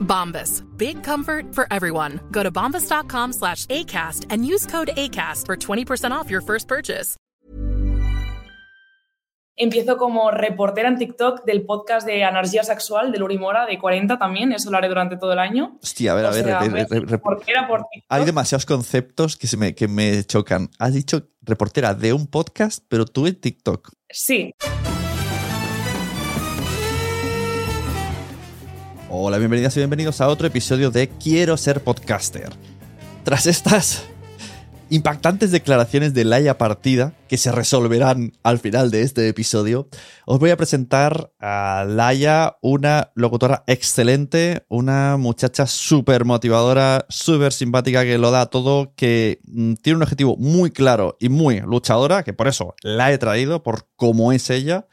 Bombas. Big comfort for everyone. Go to bombas.com slash ACAST and use code ACAST for 20% off your first purchase. Empiezo como reportera en TikTok del podcast de Energía Sexual de Luri Mora, de 40 también, eso lo haré durante todo el año. Hostia, a ver, a O ver, sea, re- a re- ser re- reportera por TikTok. hay demasiados conceptos que, se me, que me chocan. Has dicho reportera de un podcast, pero tú en TikTok. Sí, Hola, bienvenidas y bienvenidos a otro episodio de Quiero ser podcaster. Tras estas impactantes declaraciones de Laia Partida, que se resolverán al final de este episodio, os voy a presentar a Laia, una locutora excelente, una muchacha súper motivadora, súper simpática, que lo da todo, que mm, tiene un objetivo muy claro y muy luchadora, que por eso la he traído, por cómo es ella.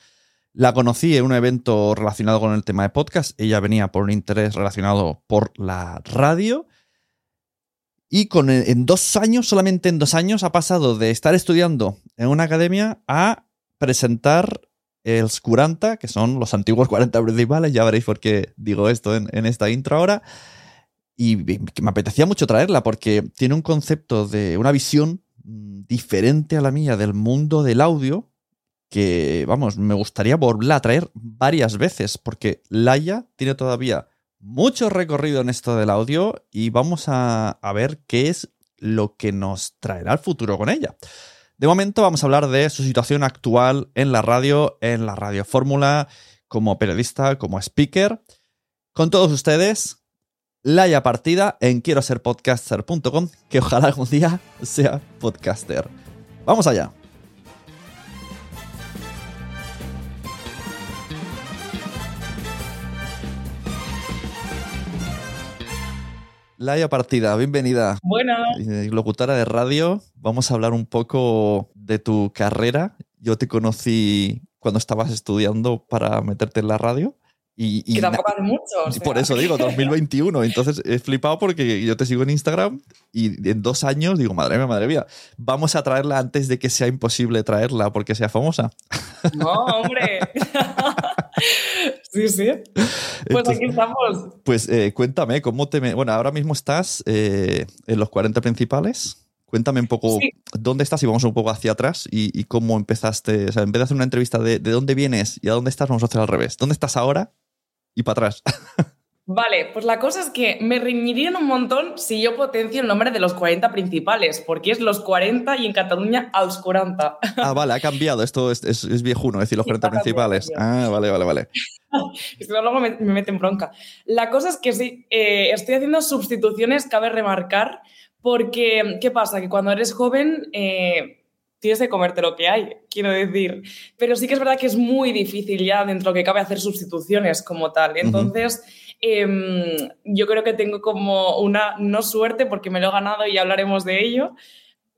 La conocí en un evento relacionado con el tema de podcast. Ella venía por un interés relacionado por la radio. Y con, en dos años, solamente en dos años, ha pasado de estar estudiando en una academia a presentar el 40, que son los antiguos 40 principales. Ya veréis por qué digo esto en, en esta intro ahora. Y me apetecía mucho traerla porque tiene un concepto de una visión mm, diferente a la mía del mundo del audio que, vamos, me gustaría volverla a traer varias veces, porque Laia tiene todavía mucho recorrido en esto del audio y vamos a, a ver qué es lo que nos traerá el futuro con ella. De momento vamos a hablar de su situación actual en la radio, en la radio fórmula, como periodista, como speaker. Con todos ustedes, Laia Partida en quiero ser podcaster.com, que ojalá algún día sea podcaster. Vamos allá. Laia Partida, bienvenida. bueno, Eh, Locutora de radio, vamos a hablar un poco de tu carrera. Yo te conocí cuando estabas estudiando para meterte en la radio. Y, y que tampoco hace mucho. o y sea. por eso digo, 2021. Entonces he flipado porque yo te sigo en Instagram y en dos años digo, madre mía, madre mía, vamos a traerla antes de que sea imposible traerla porque sea famosa. No, hombre. sí, sí. Pues Entonces, aquí estamos. Pues eh, cuéntame, ¿cómo te... Bueno, ahora mismo estás eh, en los 40 principales. Cuéntame un poco Sí. dónde estás y vamos un poco hacia atrás y, y cómo empezaste. O sea, en vez de hacer una entrevista de, de dónde vienes y a dónde estás, vamos a hacer al revés. ¿Dónde estás ahora y para atrás? Vale, pues la cosa es que me reñirían un montón si yo potencio el nombre de los 40 principales, porque es los 40 y en Cataluña a los 40. ah, vale, ha cambiado. Esto es, es, es viejuno, es decir, los Sí, 40 ha cambiado, principales. Ah, vale, vale, vale. Es que luego me, me meten bronca. La cosa es que sí, eh, estoy haciendo sustituciones, cabe remarcar, porque ¿qué pasa? Que cuando eres joven eh, tienes que comerte lo que hay, quiero decir. Pero sí que es verdad que es muy difícil ya dentro de lo que cabe hacer sustituciones como tal. Entonces, em, yo creo que tengo como una, no suerte, porque me lo he ganado y hablaremos de ello,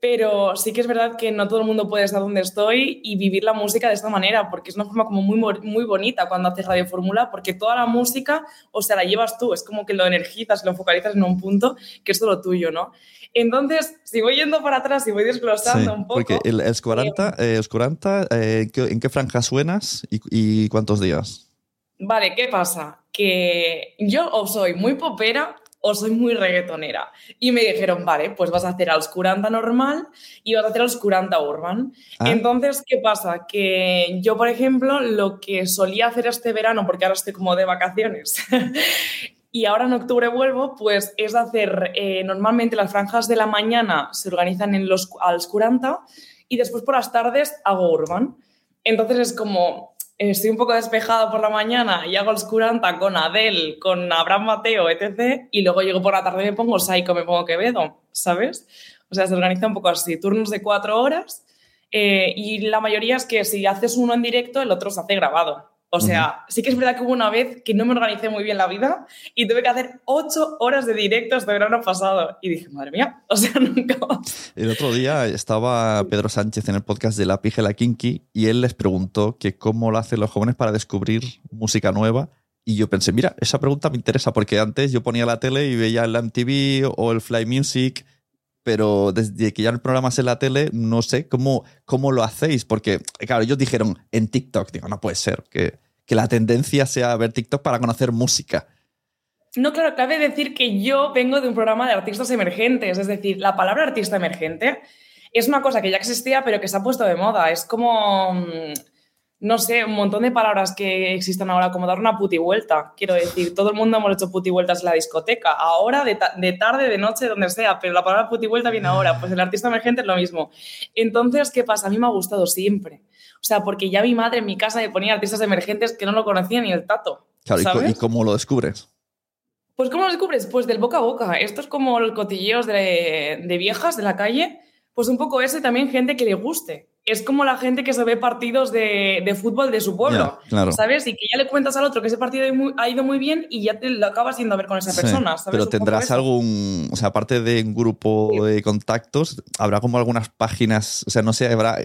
pero sí que es verdad que no todo el mundo puede estar donde estoy y vivir la música de esta manera, porque es una forma como muy, muy bonita cuando haces Radio Fórmula, porque toda la música, o sea, la llevas tú, es como que lo energizas, lo focalizas en un punto que es todo tuyo, ¿no? Entonces, si voy yendo para atrás y voy desglosando un poco... Porque el Escuranta, eh, eh, ¿en, qué, franja suenas y, y cuántos días? Vale, ¿qué pasa? Que yo o soy muy popera o soy muy reggaetonera. Y me dijeron, vale, pues vas a hacer a Oscuranta normal y vas a hacer a Oscuranta urban. Ah. Entonces, ¿qué pasa? Que yo, por ejemplo, lo que solía hacer este verano, porque ahora estoy como de vacaciones, y ahora en octubre vuelvo, pues es hacer, eh, normalmente las franjas de la mañana se organizan en los, al Oscuranta y después por las tardes hago urban. Entonces es como, estoy un poco despejada por la mañana y hago el Oscuranta con Adele, con Abraham Mateo, etc. Y luego llego por la tarde y me pongo Psycho, me pongo Quevedo, ¿sabes? O sea, se organiza un poco así, turnos de cuatro horas. Eh, y la mayoría es que si haces uno en directo, el otro se hace grabado. O sea, sí que es verdad que hubo una vez que no me organicé muy bien la vida y tuve que hacer ocho horas de directo este verano pasado. Y dije, madre mía, o sea, nunca El otro día estaba Pedro Sánchez en el podcast de La Pija la Kinky y él les preguntó que cómo lo hacen los jóvenes para descubrir música nueva. Y yo pensé, mira, esa pregunta me interesa porque antes yo ponía la tele y veía el MTV o el Fly Music pero desde que ya el programa es en la tele, no sé cómo, cómo lo hacéis, porque, claro, ellos dijeron en TikTok, digo, no puede ser, que que la tendencia sea ver TikTok para conocer música. No, claro, cabe decir que yo vengo de un programa de artistas emergentes, es decir, la palabra artista emergente es una cosa que ya existía, pero que se ha puesto de moda. Es como, mm, no sé, un montón de palabras que existen ahora, como dar una puti vuelta. Quiero decir, todo el mundo hemos hecho puti vueltas en la discoteca, ahora, de, de tarde, de noche, donde sea, pero la palabra puti vuelta viene ahora. Pues el artista emergente es lo mismo. Entonces, ¿qué pasa? A mí me ha gustado siempre. O sea, porque ya mi madre en mi casa me ponía artistas emergentes que no lo conocía ni el tato. Claro, ¿y cómo lo descubres? Pues ¿cómo lo descubres? Pues del boca a boca. Esto es como los cotilleos de, de viejas de la calle. Pues un poco eso y también gente que le guste es como la gente que se ve partidos de, fútbol de su pueblo, ¿sabes? Y que ya le cuentas al otro que ese partido ha ido muy bien y ya te lo acabas yendo a ver con esa persona, ¿sabes? Pero tendrás algún, o sea, aparte de un grupo de contactos, habrá como algunas páginas, o sea, no sé, habrá,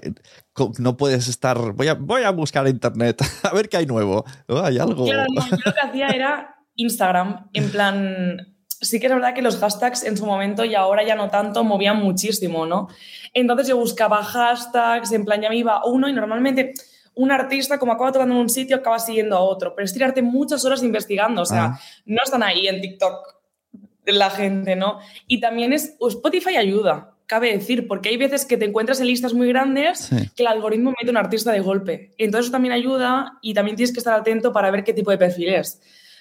no puedes estar, voy a, voy a buscar internet, a ver qué hay nuevo, hay algo. Claro, yo lo que hacía era Instagram, en plan, sí que es verdad que los hashtags en su momento y ahora ya no tanto movían muchísimo, ¿no? Entonces yo buscaba hashtags, en plan ya me iba uno y normalmente un artista como acaba tocando en un sitio acaba siguiendo a otro, pero es tirarte muchas horas investigando, o sea, ah. no están ahí en TikTok la gente, ¿no? Y también es, Spotify ayuda, cabe decir, porque hay veces que te encuentras en listas muy grandes que el algoritmo mete un artista de golpe. Entonces eso también ayuda y también tienes que estar atento para ver qué tipo de perfil es.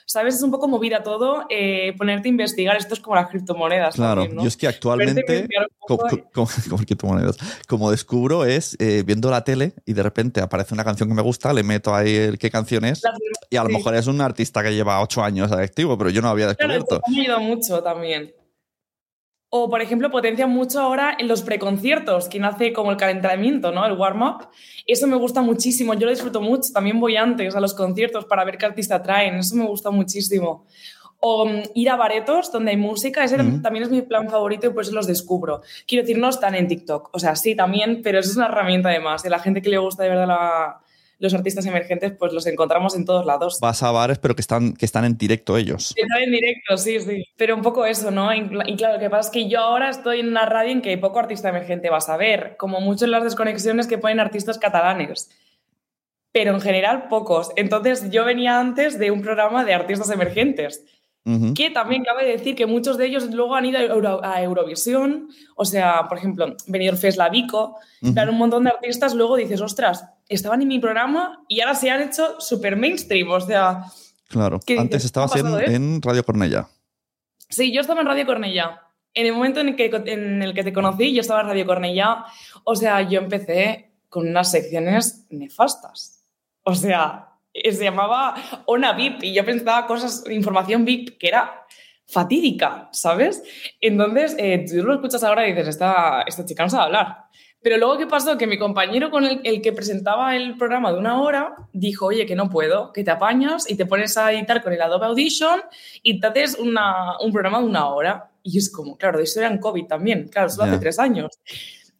¿Sabes? Es un poco movida todo, eh, ponerte a investigar. Esto es como las criptomonedas. Claro, yo es que actualmente, como, criptomonedas, como descubro es eh, viendo la tele y de repente aparece una canción que me gusta, le meto ahí el qué canción es y a lo mejor es un artista que lleva ocho años activo, pero yo no había descubierto. Claro, me ha ayudado mucho también. O, por ejemplo, potencia mucho ahora en los preconciertos, quien hace como el calentamiento, ¿no? El warm-up. Eso me gusta muchísimo, yo lo disfruto mucho. También voy antes a los conciertos para ver qué artista traen, eso me gusta muchísimo. O mm, ir a baretos donde hay música, ese también es mi plan favorito y por eso los descubro. Quiero decir, no están en TikTok, o sea, sí, también, pero eso es una herramienta además. De la gente que le gusta de verdad la, los artistas emergentes, pues los encontramos en todos lados. Vas a bares, pero que están, que están en directo ellos. están en directo, sí, sí. Pero un poco eso, ¿no? Y claro, lo que pasa es que yo ahora estoy en una radio en que poco artista emergente vas a ver, como mucho en las desconexiones que ponen artistas catalanes. Pero en general pocos. Entonces yo venía antes de un programa de artistas emergentes que también cabe decir que muchos de ellos luego han ido a, Eurovisión, o sea, por ejemplo, Benidorm Fest, la Vico, un montón de artistas, luego dices, ostras, estaban en mi programa y ahora se han hecho súper mainstream, o sea... Claro, antes estabas en, Radio Cornella. Sí, yo estaba en Radio Cornella. En el momento en el, que, en el que te conocí, yo estaba en Radio Cornella. O sea, yo empecé con unas secciones nefastas. O sea, eh, se llamaba Ona VIP y yo pensaba cosas, información VIP que era fatídica, ¿sabes? Entonces, eh, tú lo escuchas ahora y dices, esta, esta chica no sabe hablar. Pero luego, ¿qué pasó? Que mi compañero con el, el, que presentaba el programa de una hora dijo, oye, que no puedo, que te apañas y te pones a editar con el Adobe Audition y te haces una, un programa de una hora. Y es como, claro, de eso era en COVID también, claro, eso hace tres años.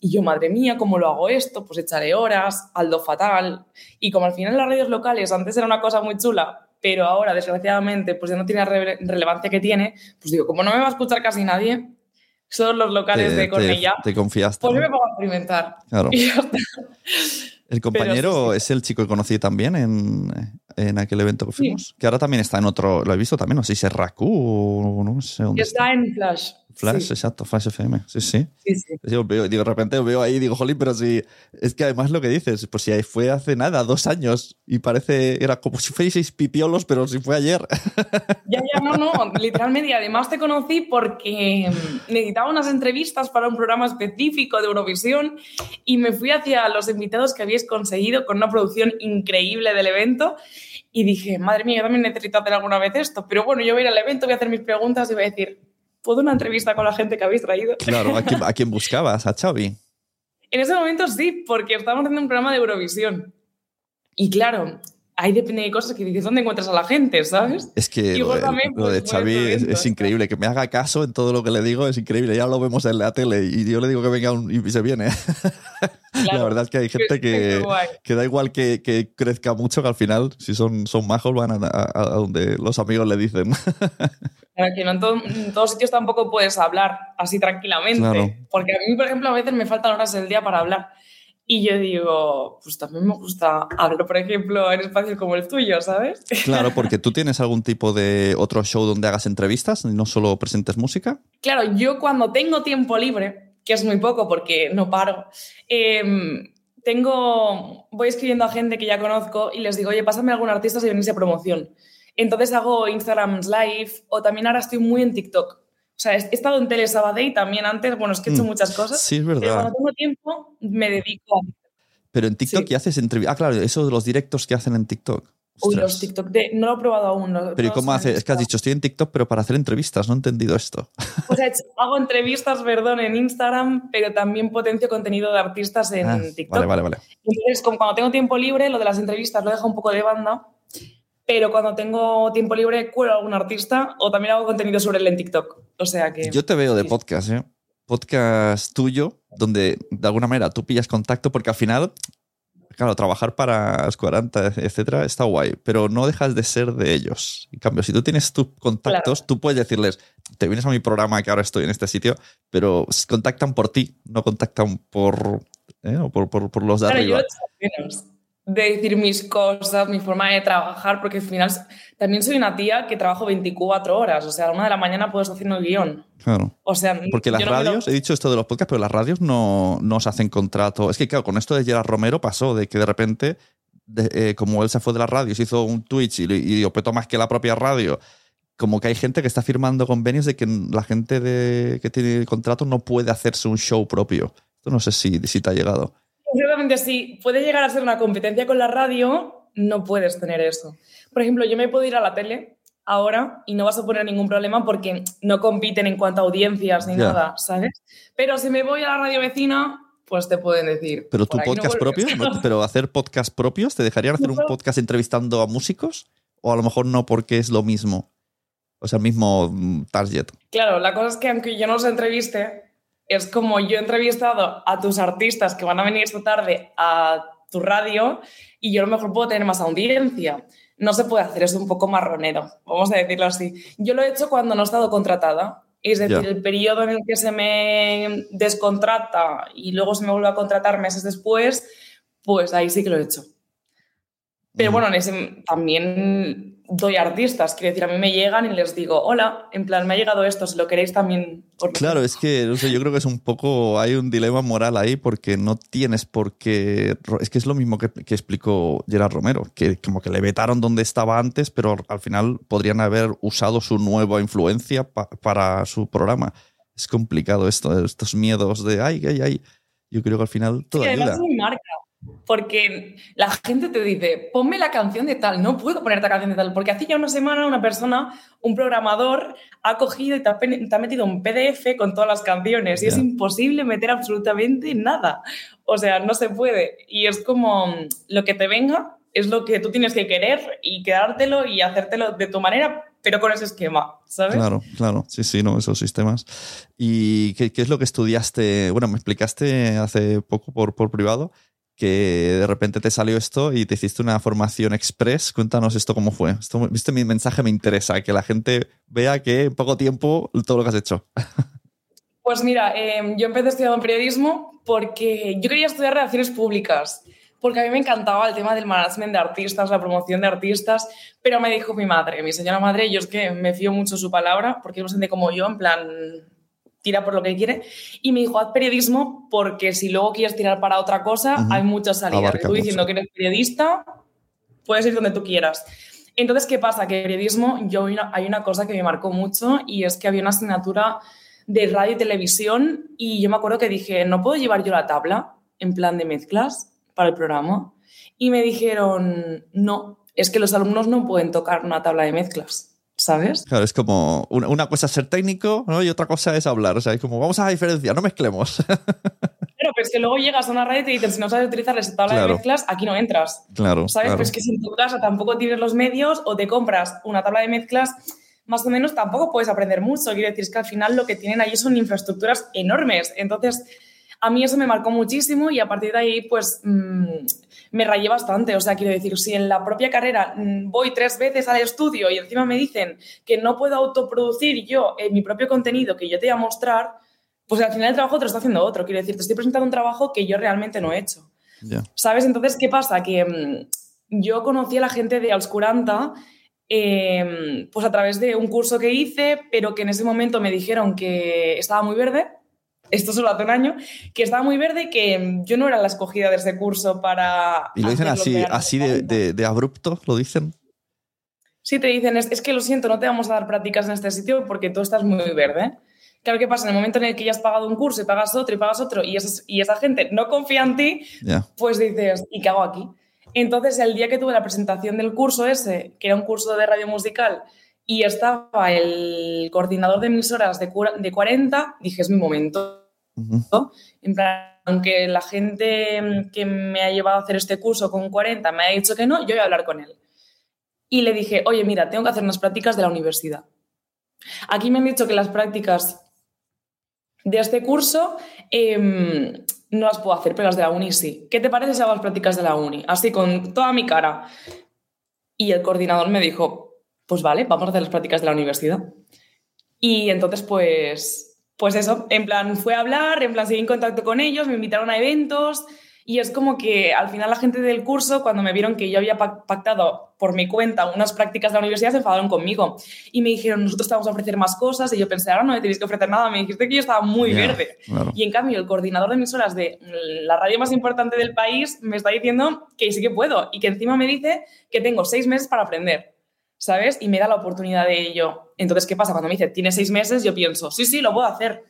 Y yo, madre mía, ¿cómo lo hago esto? Pues echaré horas, aldo fatal. Y como al final las radios locales antes era una cosa muy chula, pero ahora, desgraciadamente, pues ya no tiene la re- relevancia que tiene, pues digo, como no me va a escuchar casi nadie, son los locales Te, de te- Cornellá, te confiaste. pues yo me pongo a experimentar. Claro. Y ya está. El compañero sí, sí. es el chico que conocí también en, en aquel evento que fuimos. Que ahora también está en otro. Lo he visto también, no sé si es Raku o no sé dónde está. Está en Flash. Flash, Sí, exacto, Flash FM. Sí, sí. sí, sí. Yo veo, digo, de repente veo ahí y digo, jolín, pero si. Es que además lo que dices, pues si fue hace nada, dos años, y parece. Era como si fueseis pipiolos, pero si fue ayer. Ya, ya, no, no, literalmente. Y además te conocí porque mm, necesitaba unas entrevistas para un programa específico de Eurovisión y me fui hacia los invitados que habíais conseguido con una producción increíble del evento. Y dije, madre mía, yo también necesito hacer alguna vez esto. Pero bueno, yo voy a ir al evento, voy a hacer mis preguntas y voy a decir, ¿puedo una entrevista con la gente que habéis traído? Claro, ¿a quién, a quién buscabas? ¿A Xavi? En ese momento sí, porque estábamos haciendo un programa de Eurovisión. Y claro, ahí depende de cosas que dices, ¿dónde encuentras a la gente, sabes? Es que Y lo de, también, lo de pues, Xavi es, es increíble. Que me haga caso en todo lo que le digo es increíble. Ya lo vemos en la tele y yo le digo que venga un- y se viene. la Claro. verdad es que hay gente que, que da igual que, que crezca mucho, que al final, si son, son majos, van a, a- a donde los amigos le dicen. Claro, que no en, todo- en todos sitios tampoco puedes hablar así tranquilamente. Claro. Porque a mí, por ejemplo, a veces me faltan horas del día para hablar. Y yo digo, pues también me gusta hablar, por ejemplo, en espacios como el tuyo, ¿sabes? claro, porque tú tienes algún tipo de otro show donde hagas entrevistas y no solo presentes música. Claro, yo cuando tengo tiempo libre, que es muy poco porque no paro, em, tengo, voy escribiendo a gente que ya conozco y les digo, oye, pásame algún artista si venís a promoción. Entonces hago Instagram Live o también ahora estoy muy en TikTok. O sea, he estado en Tele Sabadell también antes, bueno, es que he hecho Mm, muchas cosas. sí, es Pero verdad. cuando tengo tiempo me dedico a... Pero en TikTok Sí. ya haces entrevistas. Ah, claro, esos de los directos que hacen en TikTok. Uy, Ostras. los TikTok de... No lo he probado aún. no- Pero ¿y cómo haces? Es que has dicho, estoy en TikTok, pero para hacer entrevistas. No he entendido esto. O sea, hago entrevistas, perdón, en Instagram, pero también potencio contenido de artistas en Ah, TikTok. vale, vale, vale. Entonces, como cuando tengo tiempo libre, lo de las entrevistas lo dejo un poco de banda, pero cuando tengo tiempo libre, cuelo a algún artista o también hago contenido sobre él en TikTok. O sea que... Yo te veo de podcast, ¿eh? Podcast tuyo, donde de alguna manera tú pillas contacto, porque al final, claro, trabajar para los 40, etcétera, está guay, pero no dejas de ser de ellos. En cambio, si tú tienes tus contactos, tú puedes decirles, te vienes a mi programa que ahora estoy en este sitio, pero contactan por ti, no contactan por, ¿eh? o por, por- por los de Claro, arriba. De decir mis cosas, mi forma de trabajar, porque al final también soy una tía que trabajo 24 horas, o sea, a una de la mañana puedo estar haciendo guion. Claro. O sea, Porque las no me lo- radios, he dicho esto de los podcasts, pero las radios no, no se hacen contrato. Es que, claro, con esto de Gerard Romero pasó, de que de repente, de- eh, como él se fue de la radio, se hizo un Twitch y, y lo petó más que la propia radio, como que hay gente que está firmando convenios de que la gente de, que tiene el contrato no puede hacerse un show propio. Esto no sé si, si te ha llegado. Ciertamente, si puede llegar a ser una competencia con la radio, no puedes tener eso. Por ejemplo, yo me puedo ir a la tele ahora y no vas a poner ningún problema porque no compiten en cuanto a audiencias ni nada, ¿sabes? Pero si me voy a la radio vecina, pues te pueden decir. Pero tu "Por aquí no podcast vuelves". propio, ¿no? pero hacer podcast propios, ¿te dejarían hacer un No. podcast entrevistando a músicos? O a lo mejor no porque es lo mismo. O sea, el mismo mm, target. Claro, la cosa es que aunque yo no los entreviste, es como yo he entrevistado a tus artistas que van a venir esta tarde a tu radio y yo a lo mejor puedo tener más audiencia. No se puede hacer, es un poco marronero, vamos a decirlo así. Yo lo he hecho cuando no he estado contratada. Es decir, el periodo en el que se me descontrata y luego se me vuelve a contratar meses después, pues ahí sí que lo he hecho. Pero Mm. bueno, en ese- también doy artistas, quiero decir, a mí me llegan y les digo, hola, en plan, me ha llegado esto, si lo queréis también. por Claro, es que no sé, yo creo que es un poco, hay un dilema moral ahí porque no tienes por qué, es que es lo mismo que, que explicó Gerard Romero, que como que le vetaron donde estaba antes, pero al final podrían haber usado su nueva influencia pa- para su programa. Es complicado esto, estos miedos de, ay, ay, ay. Yo creo que al final todo Sí, ayuda. es mi marca. Porque la gente te dice, ponme la canción de tal. No puedo ponerte la canción de tal. Porque hace ya una semana una persona, un programador, ha cogido y te ha, te ha metido un PDF con todas las canciones. Y es imposible meter absolutamente nada. O sea, no se puede. Y es como lo que te venga es lo que tú tienes que querer y quedártelo y hacértelo de tu manera pero con ese esquema, ¿sabes? Claro, claro, sí, sí, no, esos sistemas. ¿Y qué, qué es lo que estudiaste? Bueno, me explicaste hace poco por, por privado que de repente te salió esto y te hiciste una formación express. Cuéntanos esto cómo fue. Esto, Viste, mi mensaje me interesa, que la gente vea que en poco tiempo todo lo que has hecho. Pues mira, eh, yo empecé estudiando periodismo porque yo quería estudiar relaciones públicas, porque a mí me encantaba el tema del management de artistas, la promoción de artistas, pero me dijo mi madre, mi señora madre, yo es que me fío mucho su palabra, porque es bastante como yo, en plan, tira por lo que quiere, y me dijo, haz periodismo porque si luego quieres tirar para otra cosa, hay muchas salidas. Abarca Tú diciendo mucho. que eres periodista, puedes ir donde tú quieras. Entonces, ¿qué pasa? Que periodismo, yo hay una cosa que me marcó mucho y es que había una asignatura de radio y televisión y yo me acuerdo que dije, ¿no puedo llevar yo la tabla en plan de mezclas para el programa? Y me dijeron, no, es que los alumnos no pueden tocar una tabla de mezclas, ¿sabes? Claro, es como una, una cosa es ser técnico ¿no? y otra cosa es hablar. O sea, es como vamos a diferenciar, no mezclemos. Pero pues que luego llegas a una radio y te dicen, si no sabes utilizar esa tabla Claro. de mezclas, aquí no entras. claro. ¿Sabes? claro. Pues que si en tu casa tampoco tienes los medios o te compras una tabla de mezclas, más o menos tampoco puedes aprender mucho. Quiero decir, es que al final lo que tienen allí son infraestructuras enormes. Entonces, a mí eso me marcó muchísimo y a partir de ahí, pues mm, me rayé bastante. O sea, quiero decir, si en la propia carrera mm, voy tres veces al estudio y encima me dicen que no puedo autoproducir yo eh, mi propio contenido que yo te voy a mostrar, pues al final el trabajo te lo está haciendo otro. Quiero decir, te estoy presentando un trabajo que yo realmente no he hecho. ¿Sabes? Entonces, ¿qué pasa? Que mm, yo conocí a la gente de Auscuranta eh, pues a través de un curso que hice, pero que en ese momento me dijeron que estaba muy verde. Esto solo hace un año, que estaba muy verde y que mm, yo no era la escogida de ese curso para. Y lo dicen así, que así de, Auscuranta. de- de abrupto, lo dicen. Sí, te dicen, es, es que lo siento, no te vamos a dar prácticas en este sitio porque tú estás muy verde. Claro, ¿qué pasa? En el momento en el que ya has pagado un curso y pagas otro y pagas otro y, esas- y esa gente no confía en ti, pues dices, ¿y qué hago aquí? Entonces, el día que tuve la presentación del curso ese, que era un curso de radio musical, y estaba el coordinador de emisoras de, de 40, dije, es mi momento. En plan, aunque la gente que me ha llevado a hacer este curso con 40 me ha dicho que no, yo voy a hablar con él. Y le dije, oye, mira, tengo que hacer unas prácticas de la universidad. Aquí me han dicho que las prácticas de este curso em, no las puedo hacer, pero las de la uni sí. ¿Qué te parece si hago las prácticas de la uni? Así, con toda mi cara. Y el coordinador me dijo, pues vale, vamos a hacer las prácticas de la universidad. Y entonces, pues, pues eso, en plan, fue a hablar, en plan, seguí en contacto con ellos, me invitaron a eventos y es como que al final la gente del curso, cuando me vieron que yo había pac- pactado por mi cuenta unas prácticas de la universidad, se enfadaron conmigo y me dijeron, nosotros te vamos a ofrecer más cosas y yo pensé, ahora no me tenéis que ofrecer nada, me dijiste que yo estaba muy verde. claro. Y en cambio, el coordinador de emisoras de la radio más importante del país me está diciendo que sí que puedo y que encima me dice que tengo seis meses para aprender, ¿sabes? Y me da la oportunidad de ello. Entonces, ¿qué pasa? Cuando me dice, tienes seis meses, yo pienso, sí, sí, lo puedo hacer.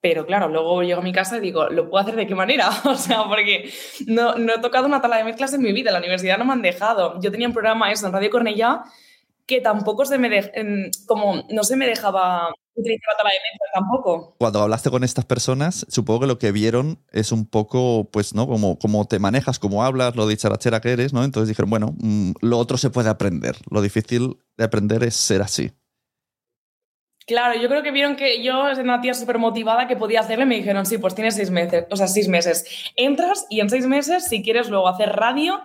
Pero claro, luego llego a mi casa y digo, ¿lo puedo hacer de qué manera? O sea, porque no, no he tocado una tabla de mezclas en mi vida, la universidad no me han dejado. Yo tenía un programa eso en Radio Cornellá que tampoco se me em, como no se me dejaba tampoco. Cuando hablaste con estas personas, supongo que lo que vieron es un poco, pues, ¿no? Como, como te manejas, cómo hablas, lo dicharachera que eres, ¿no? Entonces dijeron, bueno, mm, lo otro se puede aprender. Lo difícil de aprender es ser así. Claro, yo creo que vieron que yo era una tía súper motivada que podía hacerlo y me dijeron, sí, pues tienes seis meses, o sea, seis meses. Entras y en seis meses, si quieres luego hacer radio,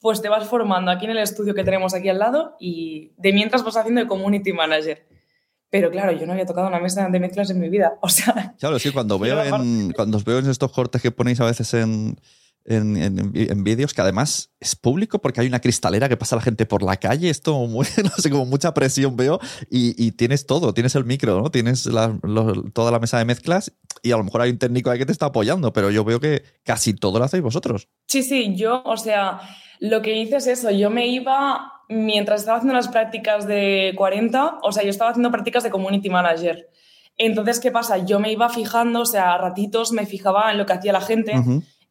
pues te vas formando aquí en el estudio que tenemos aquí al lado y de mientras vas haciendo de community manager. Pero claro, yo no había tocado una mesa de mezclas en mi vida. O sea, Claro, sí, cuando veo, en, cuando os veo en estos cortes que ponéis a veces en, en, en- en vídeos, que además es público porque hay una cristalera que pasa la gente por la calle, esto, muy, no sé, como mucha presión veo, y, y tienes todo, tienes el micro, ¿no? Tienes la- lo- toda la mesa de mezclas y a lo mejor hay un técnico ahí que te está apoyando, pero yo veo que casi todo lo hacéis vosotros. Sí, sí, yo, o sea, lo que hice es eso, yo me iba, mientras estaba haciendo las prácticas de 40, o sea, yo estaba haciendo prácticas de community manager. Entonces, ¿qué pasa? Yo me iba fijando, o sea, a ratitos me fijaba en lo que hacía la gente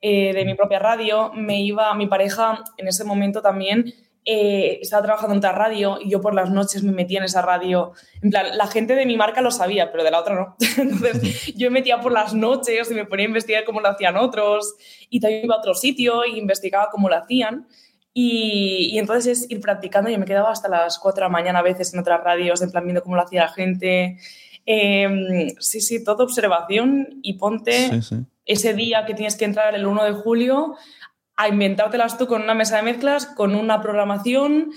eh, de mi propia radio, me iba, mi pareja en ese momento también eh, estaba trabajando en otra radio y yo por las noches me metía en esa radio. En plan, la gente de mi marca lo sabía, pero de la otra no. Entonces yo me metía por las noches y me ponía a investigar cómo lo hacían otros y también iba a otro sitio y investigaba cómo lo hacían. Y, y, entonces es ir practicando. Yo me quedaba hasta las 4 de la mañana a veces en otras radios, en plan viendo cómo lo hacía la gente. Eh, sí, sí, toda observación y ponte Sí, sí. ese día que tienes que entrar el 1 de julio a inventártelas tú con una mesa de mezclas, con una programación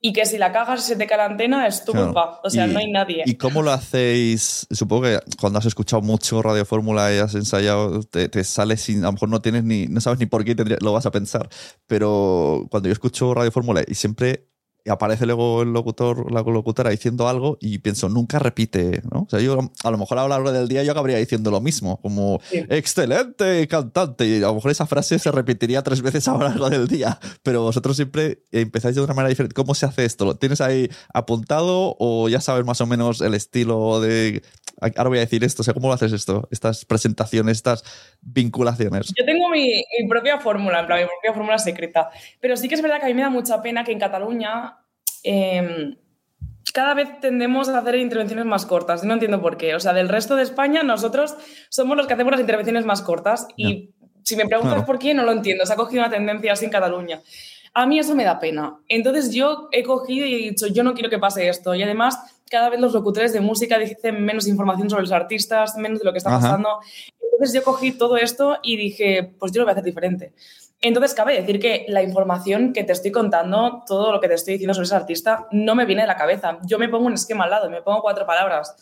y que si la cagas y se te cae la antena es tu Claro. culpa. O sea, no hay nadie. ¿Y cómo lo hacéis? Supongo que cuando has escuchado mucho Radio Fórmula y has ensayado, te, te sale sin. A lo mejor no tienes ni. No sabes ni por qué tendría- lo vas a pensar. Pero cuando yo escucho Radio Fórmula y siempre aparece luego el locutor, la locutora diciendo algo y pienso, nunca repite, ¿no? O sea, yo a lo mejor a lo largo del día yo acabaría diciendo lo mismo, como Sí. excelente cantante. Y a lo mejor esa frase se repetiría tres veces a lo largo del día. Pero vosotros siempre empezáis de una manera diferente. ¿Cómo se hace esto? ¿Lo tienes ahí apuntado o ya sabes más o menos el estilo de. Ahora voy a decir esto, o sea, ¿cómo lo haces esto? Estas presentaciones, estas vinculaciones. Yo tengo mi, mi propia fórmula, en plan, mi propia fórmula secreta. Pero sí que es verdad que a mí me da mucha pena que en Cataluña eh, cada vez tendemos a hacer intervenciones más cortas. No entiendo por qué. O sea, del resto de España, nosotros somos los que hacemos las intervenciones más cortas. Y si me preguntas Claro. por qué, no lo entiendo. Se ha cogido una tendencia así en Cataluña. A mí eso me da pena. Entonces yo he cogido y he dicho, yo no quiero que pase esto. Y además, cada vez los locutores de música dicen menos información sobre los artistas, menos de lo que está Ajá. pasando. Entonces yo cogí todo esto y dije, pues yo lo voy a hacer diferente. Entonces cabe decir que la información que te estoy contando, todo lo que te estoy diciendo sobre ese artista, no me viene de la cabeza. Yo me pongo un esquema al lado, me pongo cuatro palabras,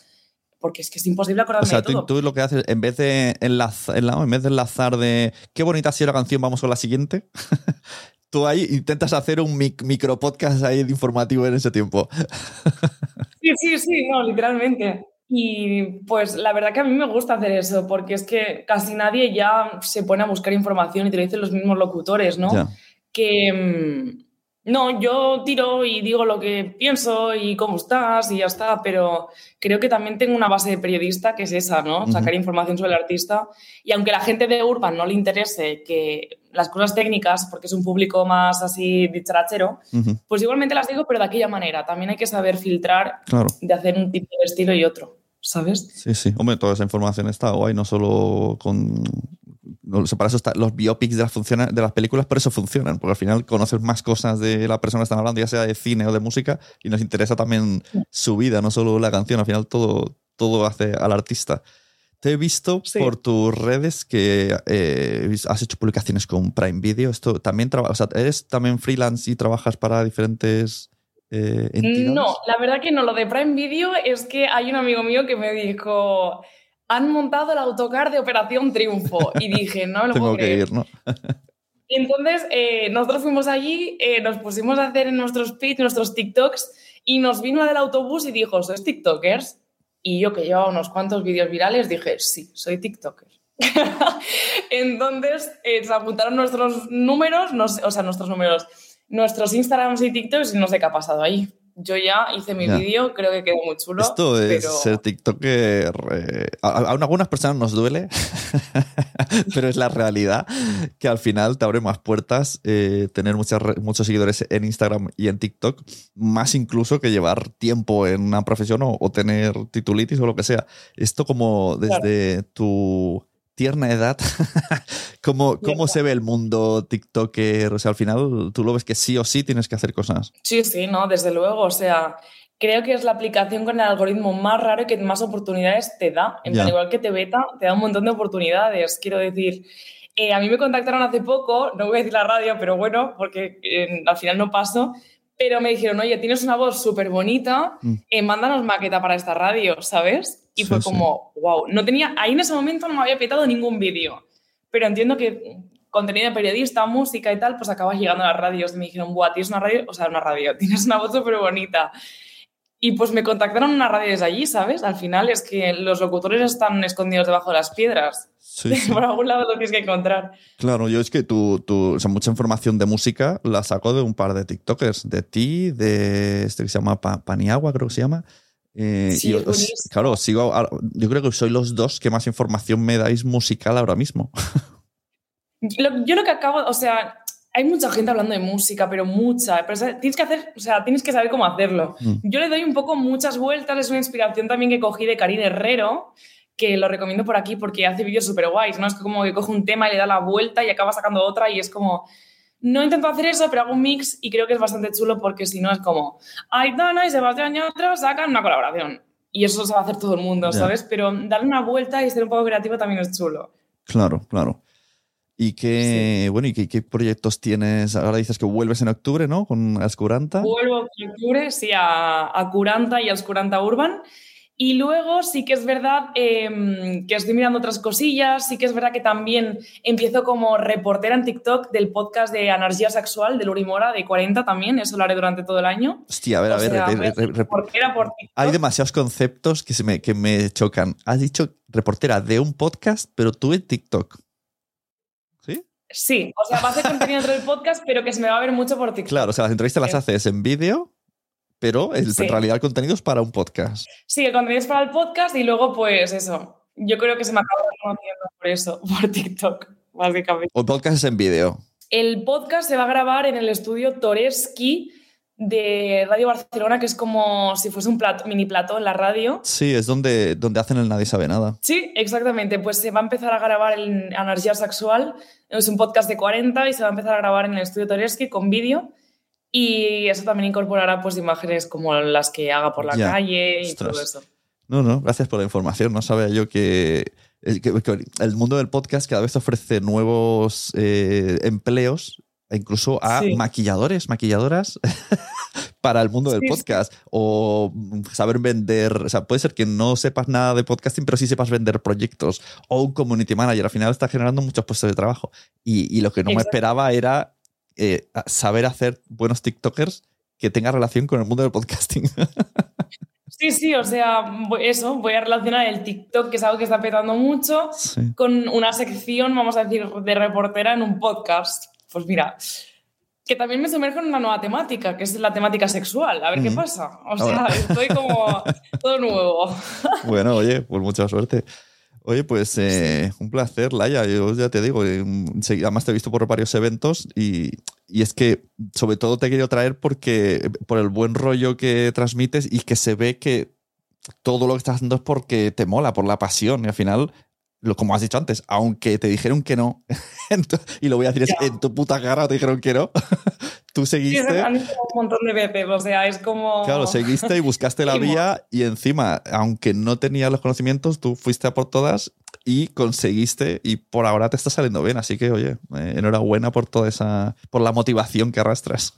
porque es que es imposible acordarme O sea, de tú, todo. tú lo que haces, en vez de enlazar, en vez de enlazar de qué bonita ha sido la canción, vamos con la siguiente. tú ahí intentas hacer un mic- micro podcast ahí de informativo en ese tiempo. Sí, sí, sí, no, literalmente. Y pues la verdad que a mí me gusta hacer eso, porque es que casi nadie ya se pone a buscar información y te lo dicen los mismos locutores, ¿no? Que mm, no, yo tiro y digo lo que pienso y cómo estás y ya está, pero creo que también tengo una base de periodista que es esa, ¿no? Sacar información sobre el artista. Y aunque la gente de Urban no le interese que las cosas técnicas, porque es un público más así dicharachero, pues igualmente las digo, pero de aquella manera. También hay que saber filtrar Claro. de hacer un tipo de estilo y otro, ¿sabes? Sí, sí. Hombre, toda esa información está guay, no solo con. no, para eso está, los biopics de las, funciona- de las películas, por eso funcionan, porque al final conoces más cosas de la persona que están hablando, ya sea de cine o de música, y nos interesa también su vida, no solo la canción. Al final todo, todo hace al artista. Te he visto Sí. por tus redes que eh, has hecho publicaciones con Prime Video. Esto también o sea, ¿Eres también freelance y trabajas para diferentes eh, entidades? No, la verdad que no. Lo de Prime Video es que hay un amigo mío que me dijo, han montado el autocar de Operación Triunfo. Y dije, no me lo Tengo puedo que creer. ir, ¿no? Y entonces eh, nosotros fuimos allí, eh, nos pusimos a hacer en nuestros feeds, nuestros TikToks, y nos vino del autobús y dijo, ¿sois TikTokers? Y yo que llevaba unos cuantos vídeos virales dije, sí, soy TikToker. entonces eh, se apuntaron nuestros números, o sea, nuestros números, nuestros Instagrams y TikToks y no sé qué ha pasado ahí. Yo ya hice mi vídeo, creo que quedó muy chulo. Esto es pero... ser TikToker. eh, a, a algunas personas nos duele, pero es la realidad que al final te abre más puertas eh, tener muchas muchos seguidores en Instagram y en TikTok, más incluso que llevar tiempo en una profesión o, o tener titulitis o lo que sea. Esto como desde tu tierna edad, ¿cómo, cómo se ve el mundo TikToker? O sea, al final tú lo ves que sí o sí tienes que hacer cosas. Sí, sí, no, desde luego. O sea, creo que es la aplicación con el algoritmo más raro y que más oportunidades te da. En Ya. plan, igual que te beta, te da un montón de oportunidades. Quiero decir, eh, a mí me contactaron hace poco, no voy a decir la radio, pero bueno, porque eh, al final no paso. Pero me dijeron, oye, tienes una voz súper bonita, Mm. eh, mándanos maqueta para esta radio, ¿sabes? Y Sí, fue sí. como, wow, no tenía, ahí en ese momento no me había petado ningún vídeo. Pero entiendo que contenido de periodista, música y tal, pues acabas llegando a las radios. Y me dijeron, buah, tienes una radio, o sea, una radio, tienes una voz súper bonita. Y pues me contactaron una radio desde allí, ¿sabes? Al final es que los locutores están escondidos debajo de las piedras. Sí, sí. Por algún lado lo tienes que encontrar. Claro, yo es que o sea, mucha información de música la saco de un par de TikTokers, de ti, de este que se llama Pa- Paniagua, creo que se llama. Eh, Sí, y os- claro, sigo, yo creo que sois los dos que más información me dais musical ahora mismo. Yo lo que acabo, o sea, hay mucha gente hablando de música, pero mucha. Pero tienes que hacer, o sea, tienes que saber cómo hacerlo. Mm. Yo le doy un poco muchas vueltas. Es una inspiración también que cogí de Karin Herrero, que lo recomiendo por aquí porque hace vídeos súper guays, ¿no? Es como que coge un tema y le da la vuelta y acaba sacando otra y es como, No intento hacer eso, pero hago un mix y creo que es bastante chulo porque si no es como Aitana y Sebastián Yatra sacan una colaboración. Y eso se va a hacer todo el mundo, Ya. ¿sabes? Pero darle una vuelta y ser un poco creativo también es chulo. Claro, claro. ¿Y qué, bueno, ¿y qué, qué proyectos tienes? Ahora dices que vuelves en octubre, ¿no? Con Ascuranta. Vuelvo en octubre, sí, a, a Curanta y a Oscuranta Urban. Y luego sí que es verdad eh, que estoy mirando otras cosillas, sí que es verdad que también empiezo como reportera en TikTok del podcast de Energía Sexual de Luri Mora, de 40 también, eso lo haré durante todo el año. Hostia, a ver, a ver. sea, re- re- reportera por TikTok. hay demasiados conceptos que, se me, que me chocan. Has dicho reportera de un podcast, pero tú en TikTok. ¿Sí? O sea, va a hacer contenido dentro del podcast, pero que se me va a ver mucho por TikTok. Claro, o sea, las entrevistas las haces en vídeo, pero el- Sí. en realidad el contenido es para un podcast. Sí, el contenido es para el podcast y luego, pues eso. Yo creo que se me acaba conociendo por eso, por TikTok, básicamente. O el podcast es en vídeo. El podcast se va a grabar en el estudio Toreski de Radio Barcelona, que es como si fuese un plato, mini plato en la radio. Sí, es donde, donde hacen el Nadie Sabe Nada. Sí, exactamente. Pues se va a empezar a grabar en Energía Sexual. Es un podcast de 40 y se va a empezar a grabar en el estudio Toreski con vídeo. Y eso también incorporará pues imágenes como las que haga por la Ya. calle y Ostras. todo eso. No, no, gracias por la información. No sabía yo que el, que- que el mundo del podcast cada vez ofrece nuevos eh, empleos, incluso a Sí. maquilladores, maquilladoras, para el mundo del Sí, sí. podcast. O mm, saber vender. O sea, puede ser que no sepas nada de podcasting, pero sí sepas vender proyectos. O un community manager. Al final está generando muchos puestos de trabajo. Y, y lo que no me esperaba era eh, saber hacer buenos TikTokers que tengan relación con el mundo del podcasting. Sí, sí, o sea, eso, voy a relacionar el TikTok, que es algo que está petando mucho, Sí. con una sección, vamos a decir, de reportera en un podcast. Pues mira, que también me sumerjo en una nueva temática, que es la temática sexual. A ver qué pasa. O sea, Ahora. estoy como todo nuevo. Bueno, oye, pues mucha suerte. Oye, pues eh, un placer, Laia. Yo ya te digo, eh, además te he visto por varios eventos y, y es que sobre todo te he querido traer porque por el buen rollo que transmites y que se ve que todo lo que estás haciendo es porque te mola, por la pasión. Y al final, lo, como has dicho antes, aunque te dijeron que no, tu- y lo voy a decir es en tu puta cara te dijeron que no, tú Sí, seguiste. han dicho un montón de veces, o sea, es como... Claro, seguiste y buscaste la vía y encima, aunque no tenías los conocimientos, tú fuiste a por todas y conseguiste y por ahora te está saliendo bien. Así que, oye, eh, enhorabuena por toda esa, por la motivación que arrastras.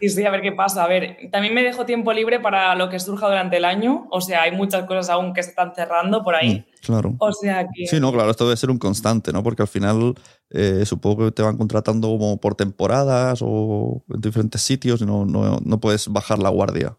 Sí, sí, a ver qué pasa. A ver, también me dejo tiempo libre para lo que surja durante el año. O sea, hay muchas cosas aún que se están cerrando por ahí. Mm, claro. O sea que... Sí, no, claro, esto debe ser un constante, ¿no? Porque al final eh, supongo que te van contratando como por temporadas o en diferentes sitios y no, no, no puedes bajar la guardia.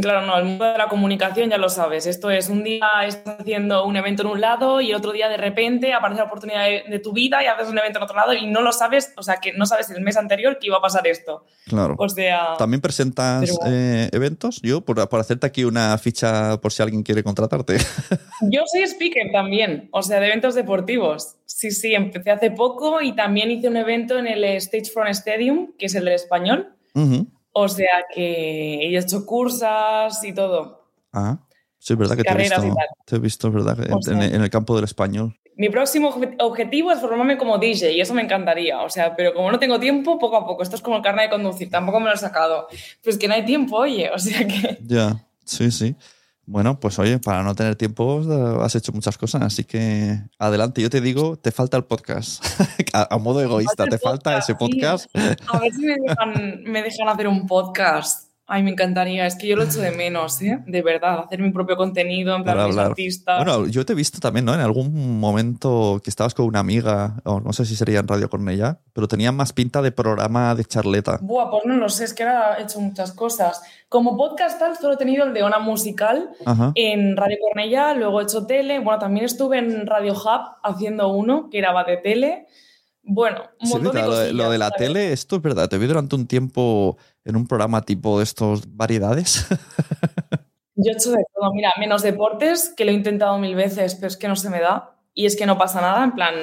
Claro, no, el mundo de la comunicación ya lo sabes. Esto es un día estás haciendo un evento en un lado y otro día de repente aparece la oportunidad de, de tu vida y haces un evento en otro lado y no lo sabes, o sea, que no sabes el mes anterior que iba a pasar esto. Claro. O sea, ¿También presentas Pero- eh, eventos? Yo, por, por hacerte aquí una ficha por si alguien quiere contratarte. yo soy speaker también, o sea, de eventos deportivos. Sí, sí, empecé hace poco y también hice un evento en el Stagefront Stadium, que es el del español. O sea que he hecho cursas y todo. Ah, sí, es verdad que te he Carreras visto, y tal. te he visto, verdad, en, O sea- en- el campo del español. Mi próximo obje- objetivo es formarme como DJ y eso me encantaría. O sea, pero como no tengo tiempo, poco a poco. Esto es como el carnet de conducir, tampoco me lo he sacado. Pues que no hay tiempo, oye. O sea que. Ya, sí, sí. Bueno, pues oye, para no tener tiempo has hecho muchas cosas, así que adelante. Yo te digo, te falta el podcast. a, a modo egoísta, te falta ese podcast, podcast. A ver si me dejan, me dejan hacer un podcast. Ay, me encantaría. Es que yo lo echo de menos, ¿eh? De verdad, hacer mi propio contenido, en plan mis artistas. Bueno, yo te he visto también, ¿no? En algún momento que estabas con una amiga, o no sé si sería en Radio Cornella, pero tenía más pinta de programa de charleta. Buah, pues no lo sé, es que ahora he hecho muchas cosas. Como podcast tal, solo he tenido el de Ona Musical Ajá. en Radio Cornellá, luego he hecho tele. Bueno, también estuve en Radio Hub haciendo uno que era de tele. Bueno, un Sí, montón de lo, de, cosillas. lo de la ¿sabes? tele, esto es verdad. Te vi durante un tiempo en un programa tipo de estos variedades. Yo he hecho de todo. Mira, menos deportes, que lo he intentado mil veces, pero es que no se me da. Y es que no pasa nada, en plan,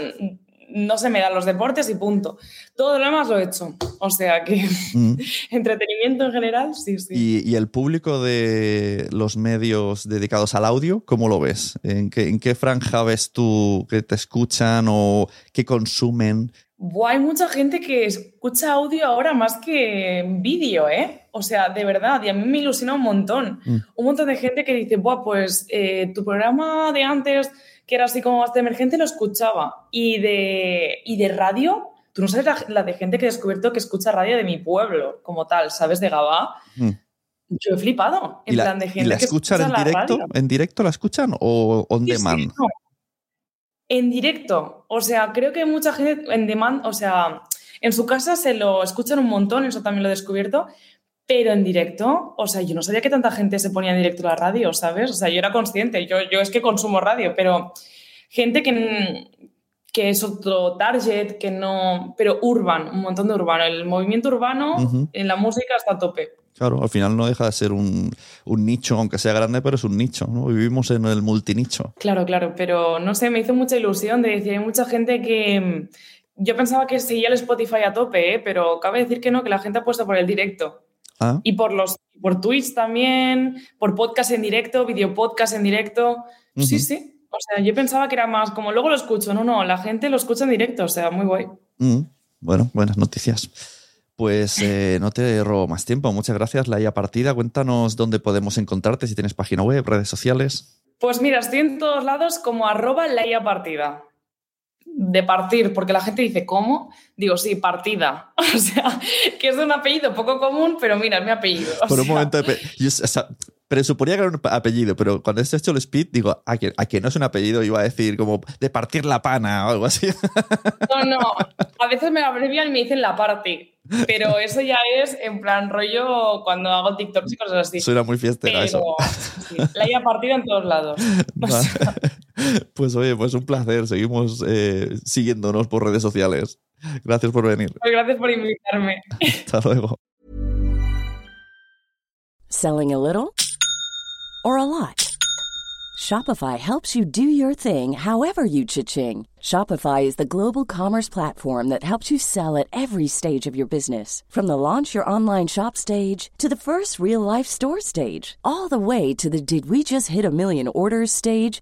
no se me dan los deportes y punto. Todo lo demás lo he hecho. O sea que Mm. entretenimiento en general, sí, sí. ¿Y, y el público de los medios dedicados al audio, cómo lo ves? ¿En qué, en qué franja ves tú que te escuchan o que consumen? Buah, hay mucha gente que escucha audio ahora más que vídeo, ¿eh? O sea, de verdad, y a mí me ilusiona un montón. Mm. Un montón de gente que dice, Buah, pues eh, tu programa de antes, que era así como más de emergente, lo escuchaba. Y de, y de radio, tú no sabes la, la de gente que he descubierto que escucha radio de mi pueblo, como tal, ¿sabes? De Gabá. Mm. Yo he flipado. En ¿Y la, plan de y gente la que escuchan escucha en la directo? radio. ¿En directo la escuchan o on Sí, sí, demand? no. En directo. O sea, creo que mucha gente en demand, o sea, en su casa se lo escuchan un montón, eso también lo he descubierto, pero en directo, o sea, yo no sabía que tanta gente se ponía en directo la radio, ¿sabes? O sea, yo era consciente, yo, yo es que consumo radio, pero gente que, que es otro target, que no, pero urban, un montón de urbano. El movimiento urbano Ujú. en la música está a tope. Claro, al final no deja de ser un, un nicho, aunque sea grande, pero es un nicho, ¿no? Vivimos en el multinicho. Claro, claro, pero no sé, me hizo mucha ilusión de decir, hay mucha gente que yo pensaba que seguía el Spotify a tope, ¿eh? pero cabe decir que no, que la gente apuesta por el directo. Ah, Y por los por Twitch también, por podcast en directo, video podcast en directo. Sí, sí. O sea, yo pensaba que era más como luego lo escucho. No, no, la gente lo escucha en directo, o sea, muy guay. mm, bueno, buenas noticias. Pues eh, no te robo más tiempo. Muchas gracias, Laia Partida. Cuéntanos dónde podemos encontrarte, si tienes página web, redes sociales. Pues mira, estoy en todos lados como arroba laia partida. De partir, porque la gente dice, ¿cómo? Digo, sí, partida. O sea, que es un apellido poco común, pero mira, es mi apellido. O Por un momento, yo, o sea, presuponía que era un apellido, pero cuando has hecho el speed, digo, a que, a que no es un apellido, iba a decir como de partir la pana o algo así. No, no. A veces me abrevian y me dicen la party. Pero eso ya es en plan rollo cuando hago TikToks y cosas así. Suena muy fiestera eso. Pero sí, laia partida en todos lados. O sea, Pues oye, pues un placer. Seguimos eh, siguiéndonos por redes sociales. Gracias por venir. pues gracias por invitarme. Hasta luego. Selling a little or a lot? Shopify helps you do your thing however you cha-ching. Shopify is the global commerce platform that helps you sell at every stage of your business. From the launch your online shop stage to the first real life store stage, all the way to the did we just hit a million orders stage.